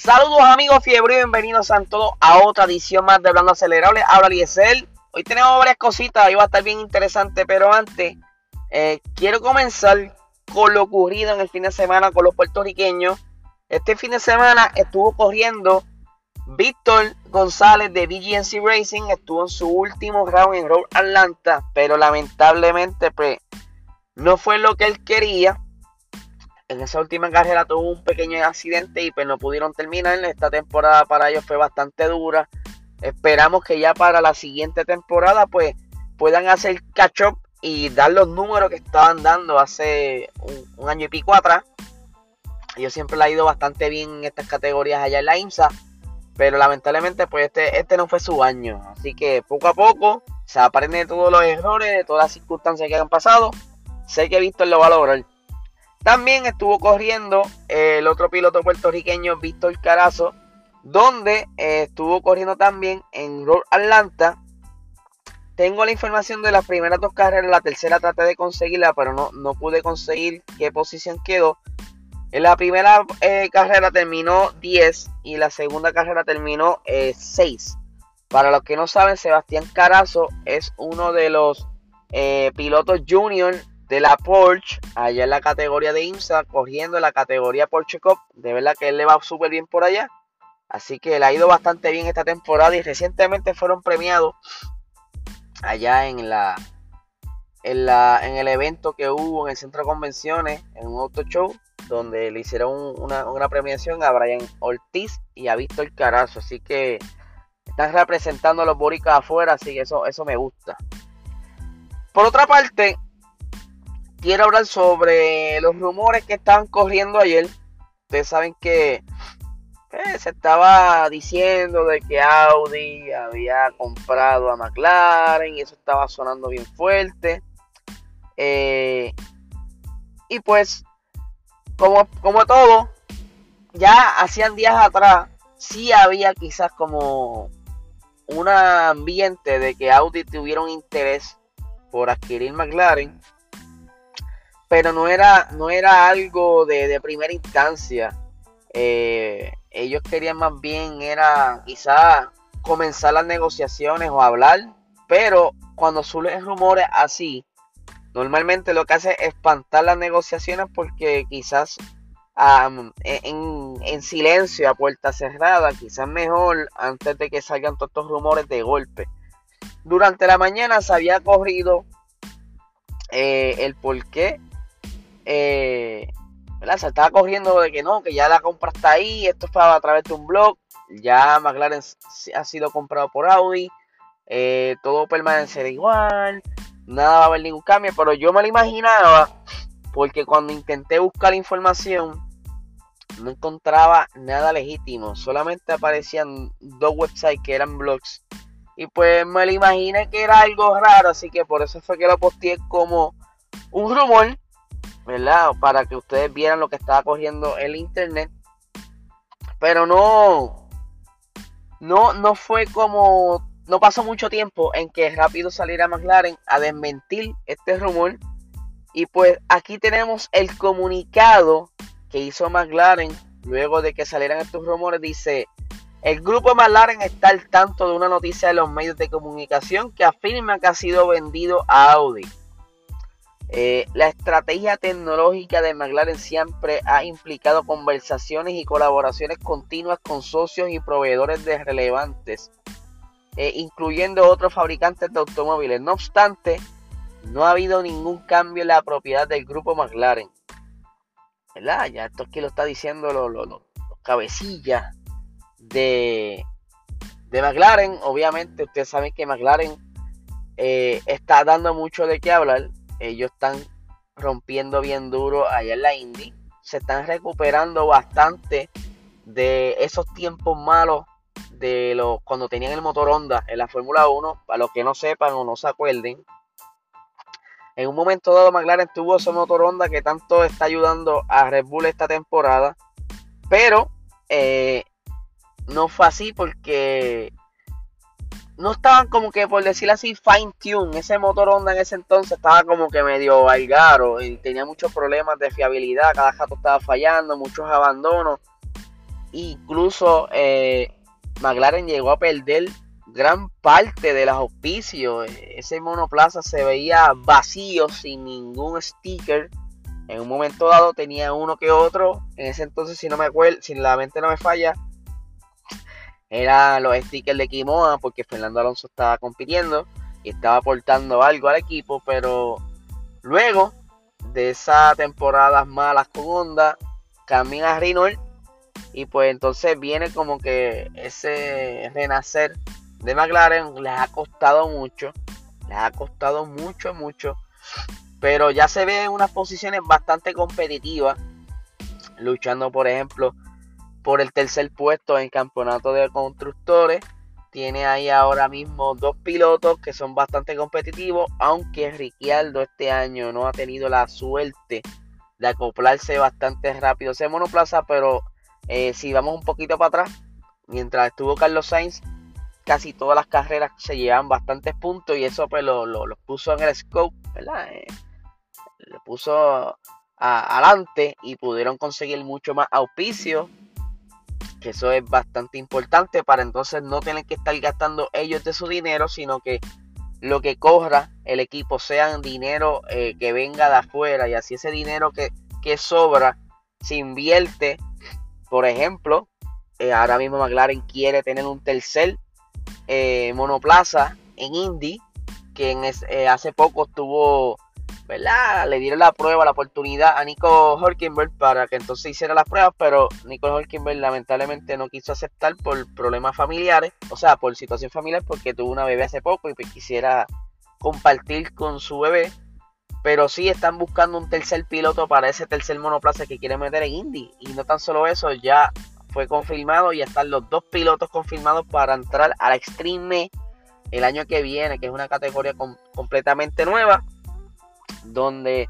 Saludos amigos fiebre y bienvenidos a todos a otra edición más de Hablando Acelerable. Habla Liesel. Hoy tenemos varias cositas, hoy va a estar bien interesante, pero antes eh, quiero comenzar con lo ocurrido en el fin de semana con los puertorriqueños. Este fin de semana estuvo corriendo Víctor González de BGNC Racing, estuvo en su último round en Road Atlanta, pero lamentablemente pues, no fue lo que él quería en esa última carrera tuvo un pequeño accidente y pues no pudieron terminar. Esta temporada para ellos fue bastante dura. Esperamos que ya para la siguiente temporada pues puedan hacer catch up y dar los números que estaban dando hace un, año y pico atrás. Yo siempre le ha ido bastante bien en estas categorías allá en la IMSA. Pero lamentablemente pues este, este no fue su año. Así que poco a poco se aprende de todos los errores, de todas las circunstancias que han pasado. Sé que Víctor lo va a lograr. También estuvo corriendo el otro piloto puertorriqueño, Víctor Carazo, donde eh, estuvo corriendo también en Road Atlanta. Tengo la información de las primeras dos carreras, la tercera traté de conseguirla, pero no, no pude conseguir qué posición quedó. En la primera eh, carrera terminó 10 y la segunda carrera terminó 6. Eh, Para los que no saben, Sebastián Carazo es uno de los pilotos junior de la Porsche, allá en la categoría de IMSA, cogiendo la categoría Porsche Cup. De verdad que él le va súper bien por allá. Así que le ha ido bastante bien esta temporada y recientemente fueron premiados allá en la en, la, en el evento que hubo en el centro de convenciones, en un auto show, donde le hicieron una, premiación a Brian Ortiz y a Víctor Carazo. Así que están representando a los boricas afuera, así que eso, eso me gusta. Por otra parte, quiero hablar sobre los rumores que estaban corriendo ayer. Ustedes saben que eh, se estaba diciendo de que Audi había comprado a McLaren y eso estaba sonando bien fuerte. Eh, y pues, como, como todo, ya hacían días atrás, sí había quizás como un ambiente de que Audi tuviera un interés por adquirir McLaren pero no era, no era algo de, primera instancia. Eh, ellos querían más bien, era quizá comenzar las negociaciones o hablar, pero cuando surgen rumores así, normalmente lo que hace es espantar las negociaciones porque quizás en, en, silencio, a puerta cerrada, quizás mejor antes de que salgan todos estos rumores de golpe. Durante la mañana se había corrido eh, el por qué eh, se estaba corriendo de que no, que ya la compra está ahí, esto fue a través de un blog, ya McLaren ha sido comprado por Audi, eh, todo permanecerá igual, nada va a haber ningún cambio, pero yo me lo imaginaba porque cuando intenté buscar información no encontraba nada legítimo, solamente aparecían dos websites que eran blogs y pues me lo imaginé que era algo raro, así que por eso fue que lo posteé como un rumor ¿verdad? Para que ustedes vieran lo que estaba cogiendo el internet. Pero no, no, no fue como, no pasó mucho tiempo en que rápido saliera McLaren a desmentir este rumor. Y pues aquí tenemos el comunicado que hizo McLaren luego de que salieran estos rumores. Dice, el grupo McLaren está al tanto de una noticia de los medios de comunicación que afirma que ha sido vendido a Audi. Eh, la estrategia tecnológica de McLaren siempre ha implicado conversaciones y colaboraciones continuas con socios y proveedores de relevantes, eh, incluyendo otros fabricantes de automóviles. No obstante, no ha habido ningún cambio en la propiedad del grupo McLaren. ¿Verdad? Ya esto es que lo está diciendo los, cabecillas de, de McLaren. Obviamente, ustedes saben que McLaren eh, está dando mucho de qué hablar ellos están rompiendo bien duro allá en la Indy. Se están recuperando bastante de esos tiempos malos de los cuando tenían el motor Honda en la Fórmula 1. Para los que no sepan o no se acuerden, en un momento dado McLaren tuvo ese motor Honda que tanto está ayudando a Red Bull esta temporada. Pero eh, no fue así porque no estaban como que, por decirlo así, fine tune. Ese motor Honda en ese entonces estaba como que medio valgaro y tenía muchos problemas de fiabilidad. Cada jato estaba fallando, muchos abandonos. Incluso eh, McLaren llegó a perder gran parte de los auspicios. Ese monoplaza se veía vacío, sin ningún sticker. En un momento dado tenía uno que otro. En ese entonces, si no me acuerdo, si la mente no me falla, eran los stickers de Kimoa, porque Fernando Alonso estaba compitiendo y estaba aportando algo al equipo. Pero luego de esas temporadas malas con Honda, camina a Renault y pues entonces viene como que ese renacer de McLaren les ha costado mucho. Les ha costado mucho, mucho. Pero ya se ve en unas posiciones bastante competitivas. Luchando, por ejemplo, por el tercer puesto en campeonato de constructores. Tiene ahí ahora mismo dos pilotos que son bastante competitivos. Aunque Ricciardo este año no ha tenido la suerte de acoplarse bastante rápido ese monoplaza. Pero eh, si vamos un poquito para atrás, mientras estuvo Carlos Sainz, casi todas las carreras se llevan bastantes puntos y eso pues lo, puso en el scope, ¿verdad? Eh, le puso adelante y pudieron conseguir mucho más auspicio, que eso es bastante importante para entonces no tener que estar gastando ellos de su dinero, sino que lo que corra el equipo sea dinero eh, que venga de afuera y así ese dinero que, que sobra se invierte, por ejemplo, eh, ahora mismo McLaren quiere tener un tercer eh, monoplaza en Indy, que eh, hace poco estuvo, ¿verdad? Le dieron la prueba, la oportunidad a Nico Hulkenberg para que entonces hiciera las pruebas, pero Nico Hulkenberg lamentablemente no quiso aceptar por problemas familiares, o sea, por situación familiar, porque tuvo una bebé hace poco y pues quisiera compartir con su bebé. Pero sí están buscando un tercer piloto para ese tercer monoplaza que quiere meter en Indy. Y no tan solo eso, ya fue confirmado y están los dos pilotos confirmados para entrar a la Extreme el año que viene, que es una categoría completamente nueva, donde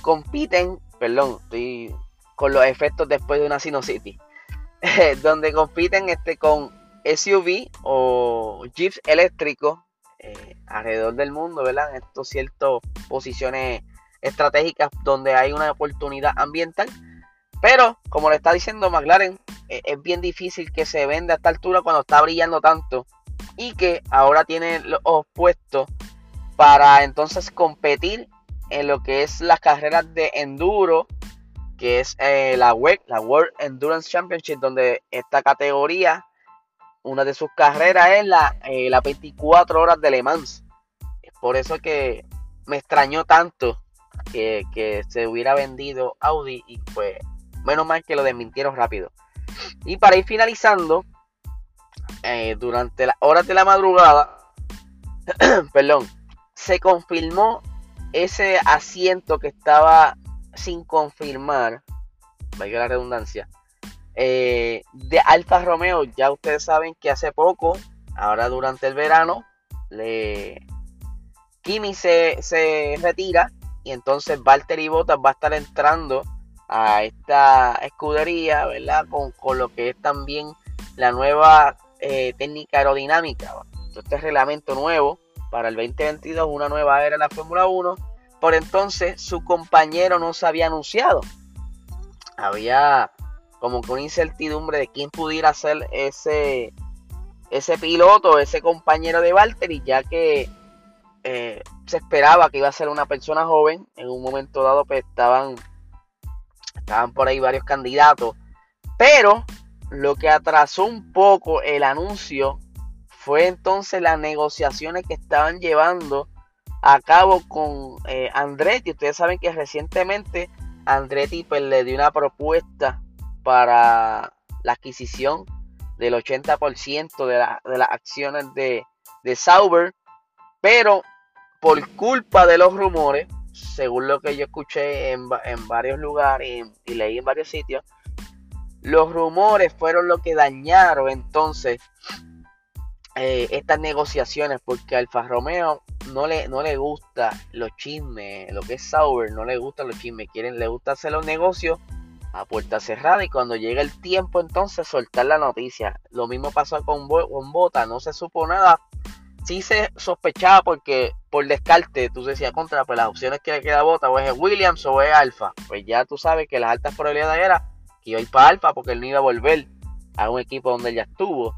compiten, perdón, estoy con los efectos después de una sinusitis, donde compiten este con SUV o jeeps eléctricos eh, alrededor del mundo, ¿verdad? En estos ciertas posiciones estratégicas donde hay una oportunidad ambiental. Pero, como le está diciendo McLaren, e, es bien difícil que se venda a esta altura cuando está brillando tanto y que ahora tiene los puestos para entonces competir en lo que es las carreras de enduro que es eh, la WEC, la World Endurance Championship donde esta categoría una de sus carreras es la, eh, 24 horas de Le Mans. Es por eso que me extrañó tanto que, que se hubiera vendido Audi y pues menos mal que lo desmintieron rápido. Y para ir finalizando, eh, durante las horas de la madrugada, perdón, se confirmó ese asiento que estaba sin confirmar, vaya la redundancia, eh, de Alfa Romeo. Ya ustedes saben que hace poco, ahora durante el verano, le... Kimi se, se retira y entonces Valtteri Bottas va a estar entrando a esta escudería, ¿verdad? Con, lo que es también la nueva eh, técnica aerodinámica, este reglamento nuevo para el 2022, una nueva era de la Fórmula 1. Por entonces su compañero no se había anunciado. Había como que una incertidumbre de quién pudiera ser ese, ese piloto, ese compañero de Valtteri, ya que eh, se esperaba que iba a ser una persona joven. En un momento dado, pues estaban Estaban por ahí varios candidatos. Pero lo que atrasó un poco el anuncio fue entonces las negociaciones que estaban llevando a cabo con eh, Andretti. Ustedes saben que recientemente Andretti pues, le dio una propuesta para la adquisición del 80% de, las acciones de, de Sauber. Pero por culpa de los rumores, según lo que yo escuché en, varios lugares y, leí en varios sitios, los rumores fueron lo que dañaron entonces eh, estas negociaciones porque Alfa Romeo no le, no le gusta los chismes, lo que es Sauber, no le gusta los chismes, quieren, le gusta hacer los negocios a puerta cerrada y cuando llega el tiempo entonces soltar la noticia. Lo mismo pasó con, con Bota, no se supo nada sí se sospechaba porque por descarte tú decías contra, pues las opciones que le queda Bota o es Williams o es Alfa. Pues ya tú sabes que las altas probabilidades era que iba a ir para Alfa porque él no iba a volver a un equipo donde ya estuvo.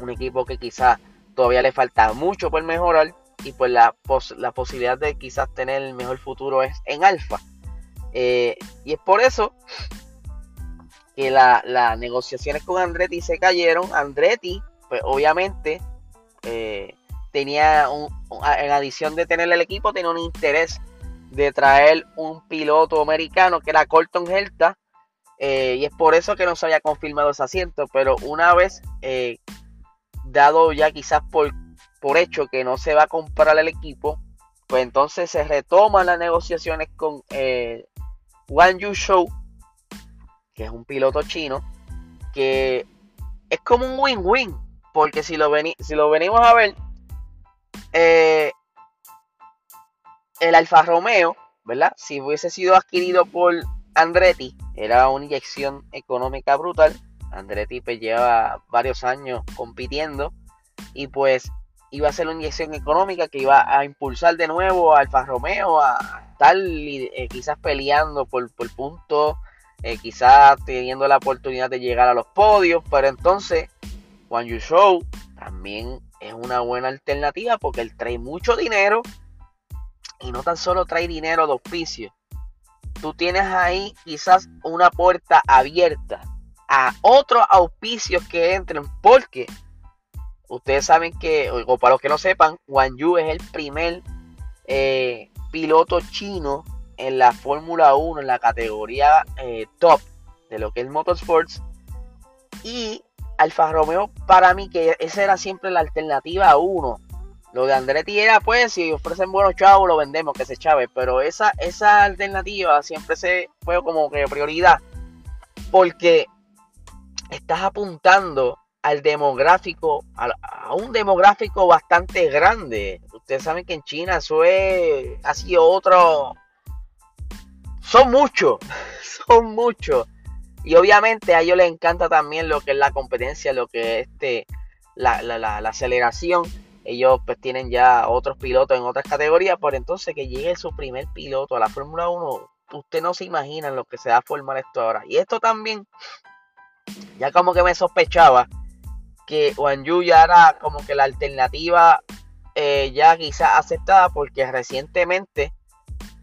Un equipo que quizás todavía le falta mucho por mejorar y pues la, la posibilidad de quizás tener el mejor futuro es en alfa. Eh, y es por eso que las negociaciones con Andretti se cayeron. Andretti, pues obviamente, eh, tenía un, en adición de tener el equipo, tenía un interés de traer un piloto americano que era Colton Herta. Eh, y es por eso que no se había confirmado ese asiento. Pero una vez dado ya quizás por, por hecho que no se va a comprar el equipo, pues entonces se retoman las negociaciones con eh, Wang Yu Shou, que es un piloto chino, que es como un win-win, porque si lo, si lo venimos a ver, eh, el Alfa Romeo, ¿verdad? Si hubiese sido adquirido por Andretti, era una inyección económica brutal. Andretti pues lleva varios años compitiendo y pues iba a ser una inyección económica que iba a impulsar de nuevo a Alfa Romeo a estar eh, quizás peleando por, por puntos, eh, quizás teniendo la oportunidad de llegar a los podios, pero entonces Juan Yu Show también es una buena alternativa porque él trae mucho dinero y no tan solo trae dinero de auspicio. Tú tienes ahí quizás una puerta abierta a otros auspicios que entren porque ustedes saben que, o para los que no sepan, Wang Yu es el primer eh, piloto chino en la Fórmula 1, en la categoría eh, top de lo que es Motorsports. Y Alfa Romeo, para mí, que esa era siempre la alternativa 1. Lo de Andretti era, pues, si ofrecen buenos chavos, lo vendemos, que se chave. Pero esa, esa alternativa siempre se fue como que prioridad. Porque estás apuntando al demográfico, a, un demográfico bastante grande. Ustedes saben que en China eso es, ha sido otro... Son muchos, son muchos. Y obviamente a ellos les encanta también lo que es la competencia, lo que es este, la, la, aceleración. Ellos pues tienen ya otros pilotos en otras categorías, por entonces que llegue su primer piloto a la Fórmula 1, usted no se imagina lo que se va a formar esto ahora. Y esto también, ya como que me sospechaba, que Juan Yu ya era como que la alternativa eh, ya quizás aceptada porque recientemente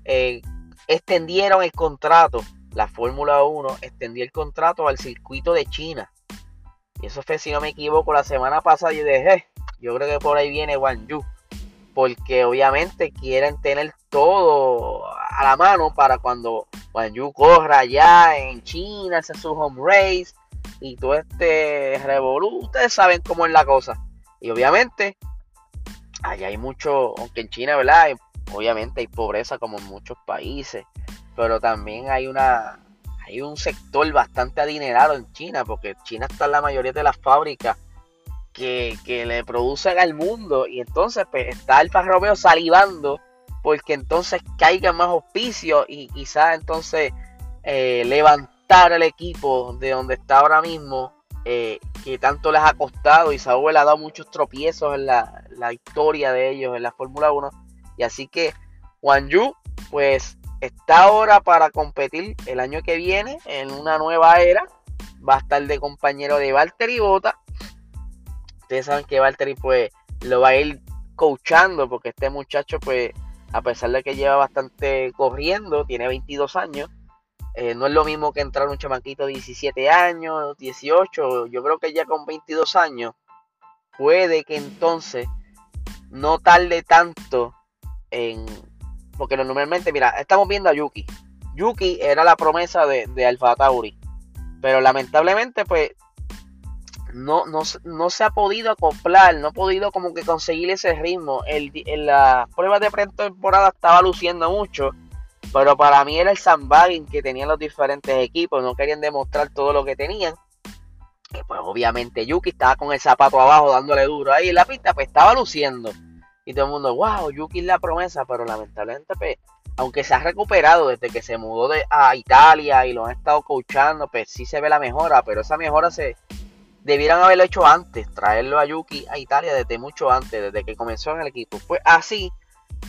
eh, extendieron el contrato, la Fórmula 1 extendió el contrato al circuito de China. Y eso fue, si no me equivoco, la semana pasada yo dije, yo creo que por ahí viene Juan Yu. Porque obviamente quieren tener todo a la mano para cuando Juan Yu corra allá en China, hace su home race y todo este revolú, ustedes saben cómo es la cosa. Y obviamente, allá hay mucho, aunque en China, ¿verdad? obviamente hay pobreza como en muchos países, pero también hay una hay un sector bastante adinerado en China, porque China está en la mayoría de las fábricas que, le producen al mundo, y entonces pues, está el Romeo salivando porque entonces caigan más auspicios y quizás entonces eh, levantar el equipo de donde está ahora mismo, eh, que tanto les ha costado. y Saúl ha dado muchos tropiezos en la, historia de ellos en la Fórmula 1. Y así que Juan Yu, pues está ahora para competir el año que viene en una nueva era. Va a estar de compañero de Valtteri Bota. Ustedes saben que Valtteri pues lo va a ir coachando porque este muchacho pues a pesar de que lleva bastante corriendo, tiene 22 años, eh, no es lo mismo que entrar un chamaquito de 17 años, 18. Yo creo que ya con 22 años puede que entonces no tarde tanto en. Porque normalmente, mira, estamos viendo a Yuki. Yuki era la promesa de, de Alfa Tauri. Pero lamentablemente, pues, no, no, se ha podido acoplar, no ha podido como que conseguir ese ritmo. El, en las pruebas de pretemporada estaba luciendo mucho pero para mí era el sandbagging que tenían los diferentes equipos. No querían demostrar todo lo que tenían. Y pues obviamente Yuki estaba con el zapato abajo dándole duro ahí en la pista, pues estaba luciendo. Y todo el mundo, wow, Yuki es la promesa, pero lamentablemente, pues, aunque se ha recuperado desde que se mudó de, a Italia y lo han estado coachando, pues sí se ve la mejora, pero esa mejora se debieran haberlo hecho antes, traerlo a Yuki a Italia desde mucho antes, desde que comenzó en el equipo. Pues así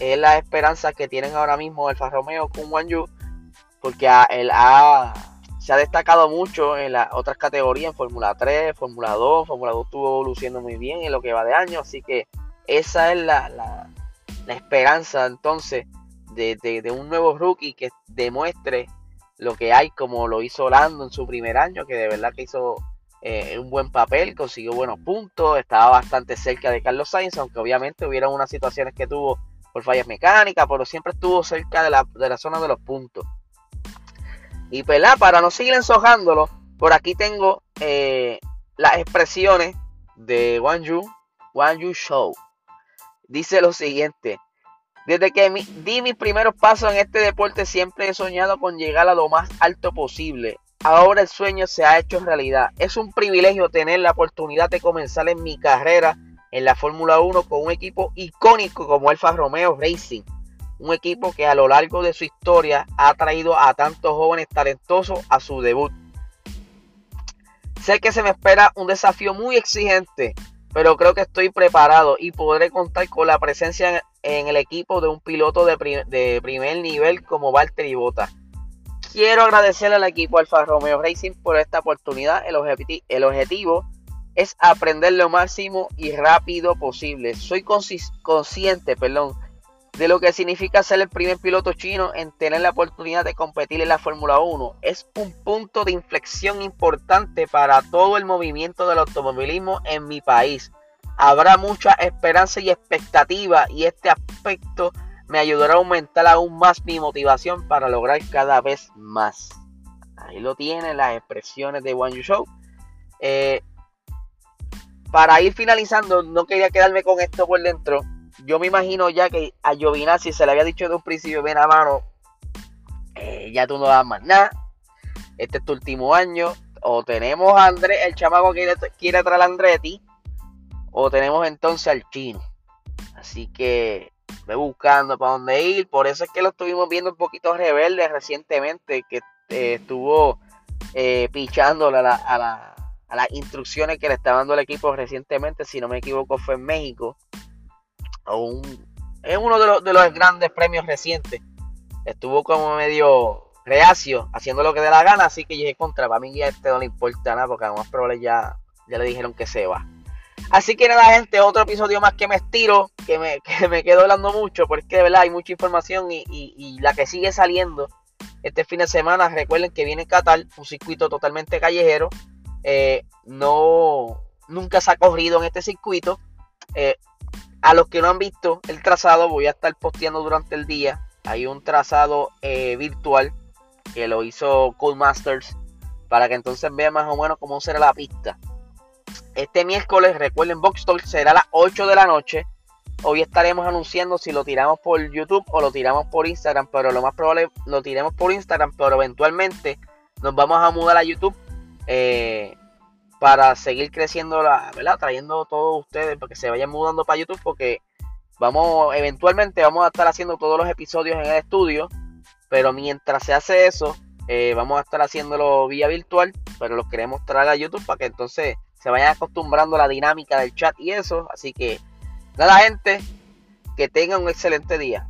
es la esperanza que tienen ahora mismo el Romeo con Juan Yu, porque él ha, se ha destacado mucho en las otras categorías, en Fórmula 3, Fórmula 2. Fórmula 2 estuvo evolucionando muy bien en lo que va de año, así que esa es la, la, esperanza entonces de, de, un nuevo rookie que demuestre lo que hay, como lo hizo Lando en su primer año, que de verdad que hizo eh, un buen papel, consiguió buenos puntos, estaba bastante cerca de Carlos Sainz, aunque obviamente hubieron unas situaciones que tuvo por fallas mecánicas, pero siempre estuvo cerca de la, de la zona de los puntos. Y pues, para no seguir ensojándolo, por aquí tengo eh, las expresiones de Wang Yu, Wang Yu Show. Dice lo siguiente. Desde que di mis primeros pasos en este deporte siempre he soñado con llegar a lo más alto posible. Ahora el sueño se ha hecho realidad. Es un privilegio tener la oportunidad de comenzar en mi carrera en la Fórmula 1 con un equipo icónico como Alfa Romeo Racing. Un equipo que a lo largo de su historia ha traído a tantos jóvenes talentosos a su debut. Sé que se me espera un desafío muy exigente, pero creo que estoy preparado y podré contar con la presencia en el equipo de un piloto de, primer nivel como Valtteri Bottas. Quiero agradecerle al equipo Alfa Romeo Racing por esta oportunidad. El, el objetivo es aprender lo máximo y rápido posible. Soy consciente perdón, de lo que significa ser el primer piloto chino en tener la oportunidad de competir en la Fórmula 1. Es un punto de inflexión importante para todo el movimiento del automovilismo en mi país habrá mucha esperanza y expectativa y este aspecto me ayudará a aumentar aún más mi motivación para lograr cada vez más. Ahí lo tienen las expresiones de One You Show. Eh, para ir finalizando, no quería quedarme con esto por dentro. Yo me imagino ya que a Giovinazzi se le había dicho de un principio, ven a mano, eh, ya tú no das más nada. Este es tu último año. O tenemos a Andrés, el chamaco que quiere, traer a Andretti o tenemos entonces al chino. Así que ve buscando para dónde ir. Por eso es que lo estuvimos viendo un poquito rebelde recientemente, que eh, estuvo eh, a, las instrucciones que le estaba dando el equipo recientemente. Si no me equivoco, fue en México. es uno de los, de los grandes premios recientes. Estuvo como medio reacio, haciendo lo que dé la gana. Así que dije contra. Para mí ya este no le importa nada, porque además probable ya, ya le dijeron que se va. Así que nada, gente, otro episodio más que me estiro, que me, que me quedo hablando mucho, porque de verdad hay mucha información y, la que sigue saliendo este fin de semana. Recuerden que viene Qatar, un circuito totalmente callejero. Eh, no, nunca se ha corrido en este circuito. Eh, a los que no han visto el trazado, voy a estar posteando durante el día. Hay un trazado eh, virtual que lo hizo Cool Masters para que entonces vean más o menos cómo será la pista. Este miércoles, recuerden, Box Talk será a las 8 de la noche. Hoy estaremos anunciando si lo tiramos por YouTube o lo tiramos por Instagram, pero lo más probable lo tiremos por Instagram, pero eventualmente nos vamos a mudar a YouTube eh, para seguir creciendo, la, ¿verdad? Trayendo todos ustedes para que se vayan mudando para YouTube porque vamos, eventualmente vamos a estar haciendo todos los episodios en el estudio, pero mientras se hace eso, eh, vamos a estar haciéndolo vía virtual, pero los queremos traer a YouTube para que entonces se vayan acostumbrando a la dinámica del chat y eso. Así que nada gente, que tengan un excelente día.